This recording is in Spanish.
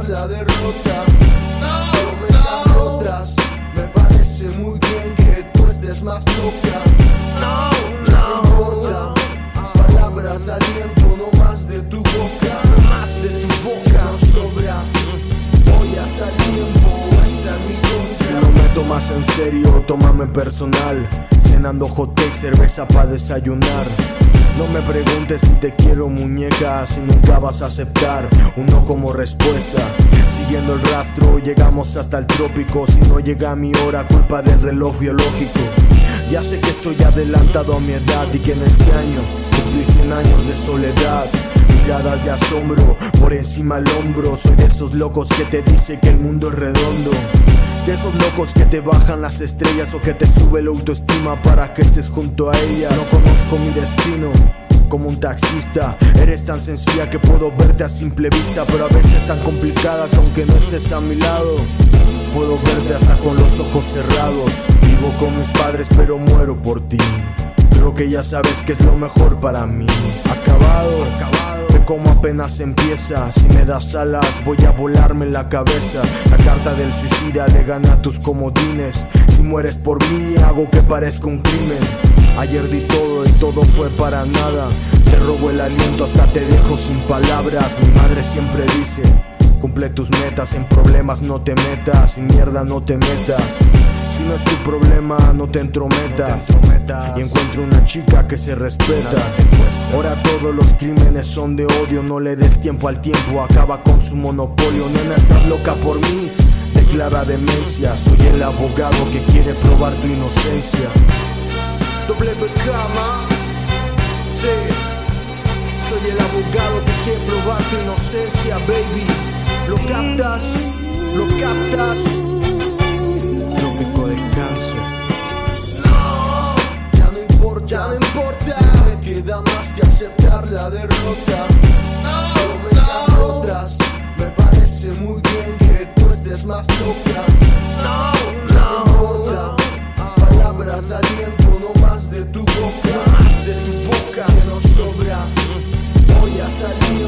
la derrota. Promesas rotas, me parece muy bien que tú estés más loca. No, no importa, palabras aliento no más de tu boca, no más de tu boca. No sobra, hoy hasta el tiempo está en mi contra. Si no me tomas en serio, tómame personal. Cenando hot cake, cerveza para desayunar. No me preguntes si te quiero muñeca, si nunca vas a aceptar un no como respuesta. Siguiendo el rastro, llegamos hasta el trópico. Si no llega mi hora, culpa del reloj biológico. Ya sé que estoy adelantado a mi edad y que en este año cumplí 100 años de soledad. Miradas de asombro por encima al hombro. Soy de esos locos que te dice que el mundo es redondo. De esos locos que te bajan las estrellas o que te sube la autoestima para que estés junto a ella. No conozco mi destino. Como un taxista, eres tan sencilla que puedo verte a simple vista, pero a veces tan complicada que aunque no estés a mi lado, puedo verte hasta con los ojos cerrados. Vivo con mis padres, pero muero por ti. Creo que ya sabes que es lo mejor para mí. Como apenas empieza. Si me das alas, voy a volarme en la cabeza. La carta del suicida le gana tus comodines. Si mueres por mí, hago que parezca un crimen. Ayer di todo y todo fue para nada. Te robo el aliento hasta te dejo sin palabras. Mi madre siempre dice. Cumple tus metas, en problemas no te metas, sin mierda no te metas. Si no es tu problema, no te entrometas. Y encuentro una chica que se respeta. Ahora todos los crímenes son de odio, no le des tiempo al tiempo, acaba con su monopolio. Nena, estás loca por mí, declara demencia. Soy el abogado que quiere probar tu inocencia. Doble cama, sí. Soy el abogado que quiere probar tu inocencia, baby. Lo captas, lo captas. Trópico de cáncer. No, ya no importa, ya no importa. Queda más que aceptar la derrota. Promesas rotas, me parece muy bien que tú estés más loca. No, no importa. Palabras aliento no más de tu boca, no más de tu boca que no sobra. Hoy hasta el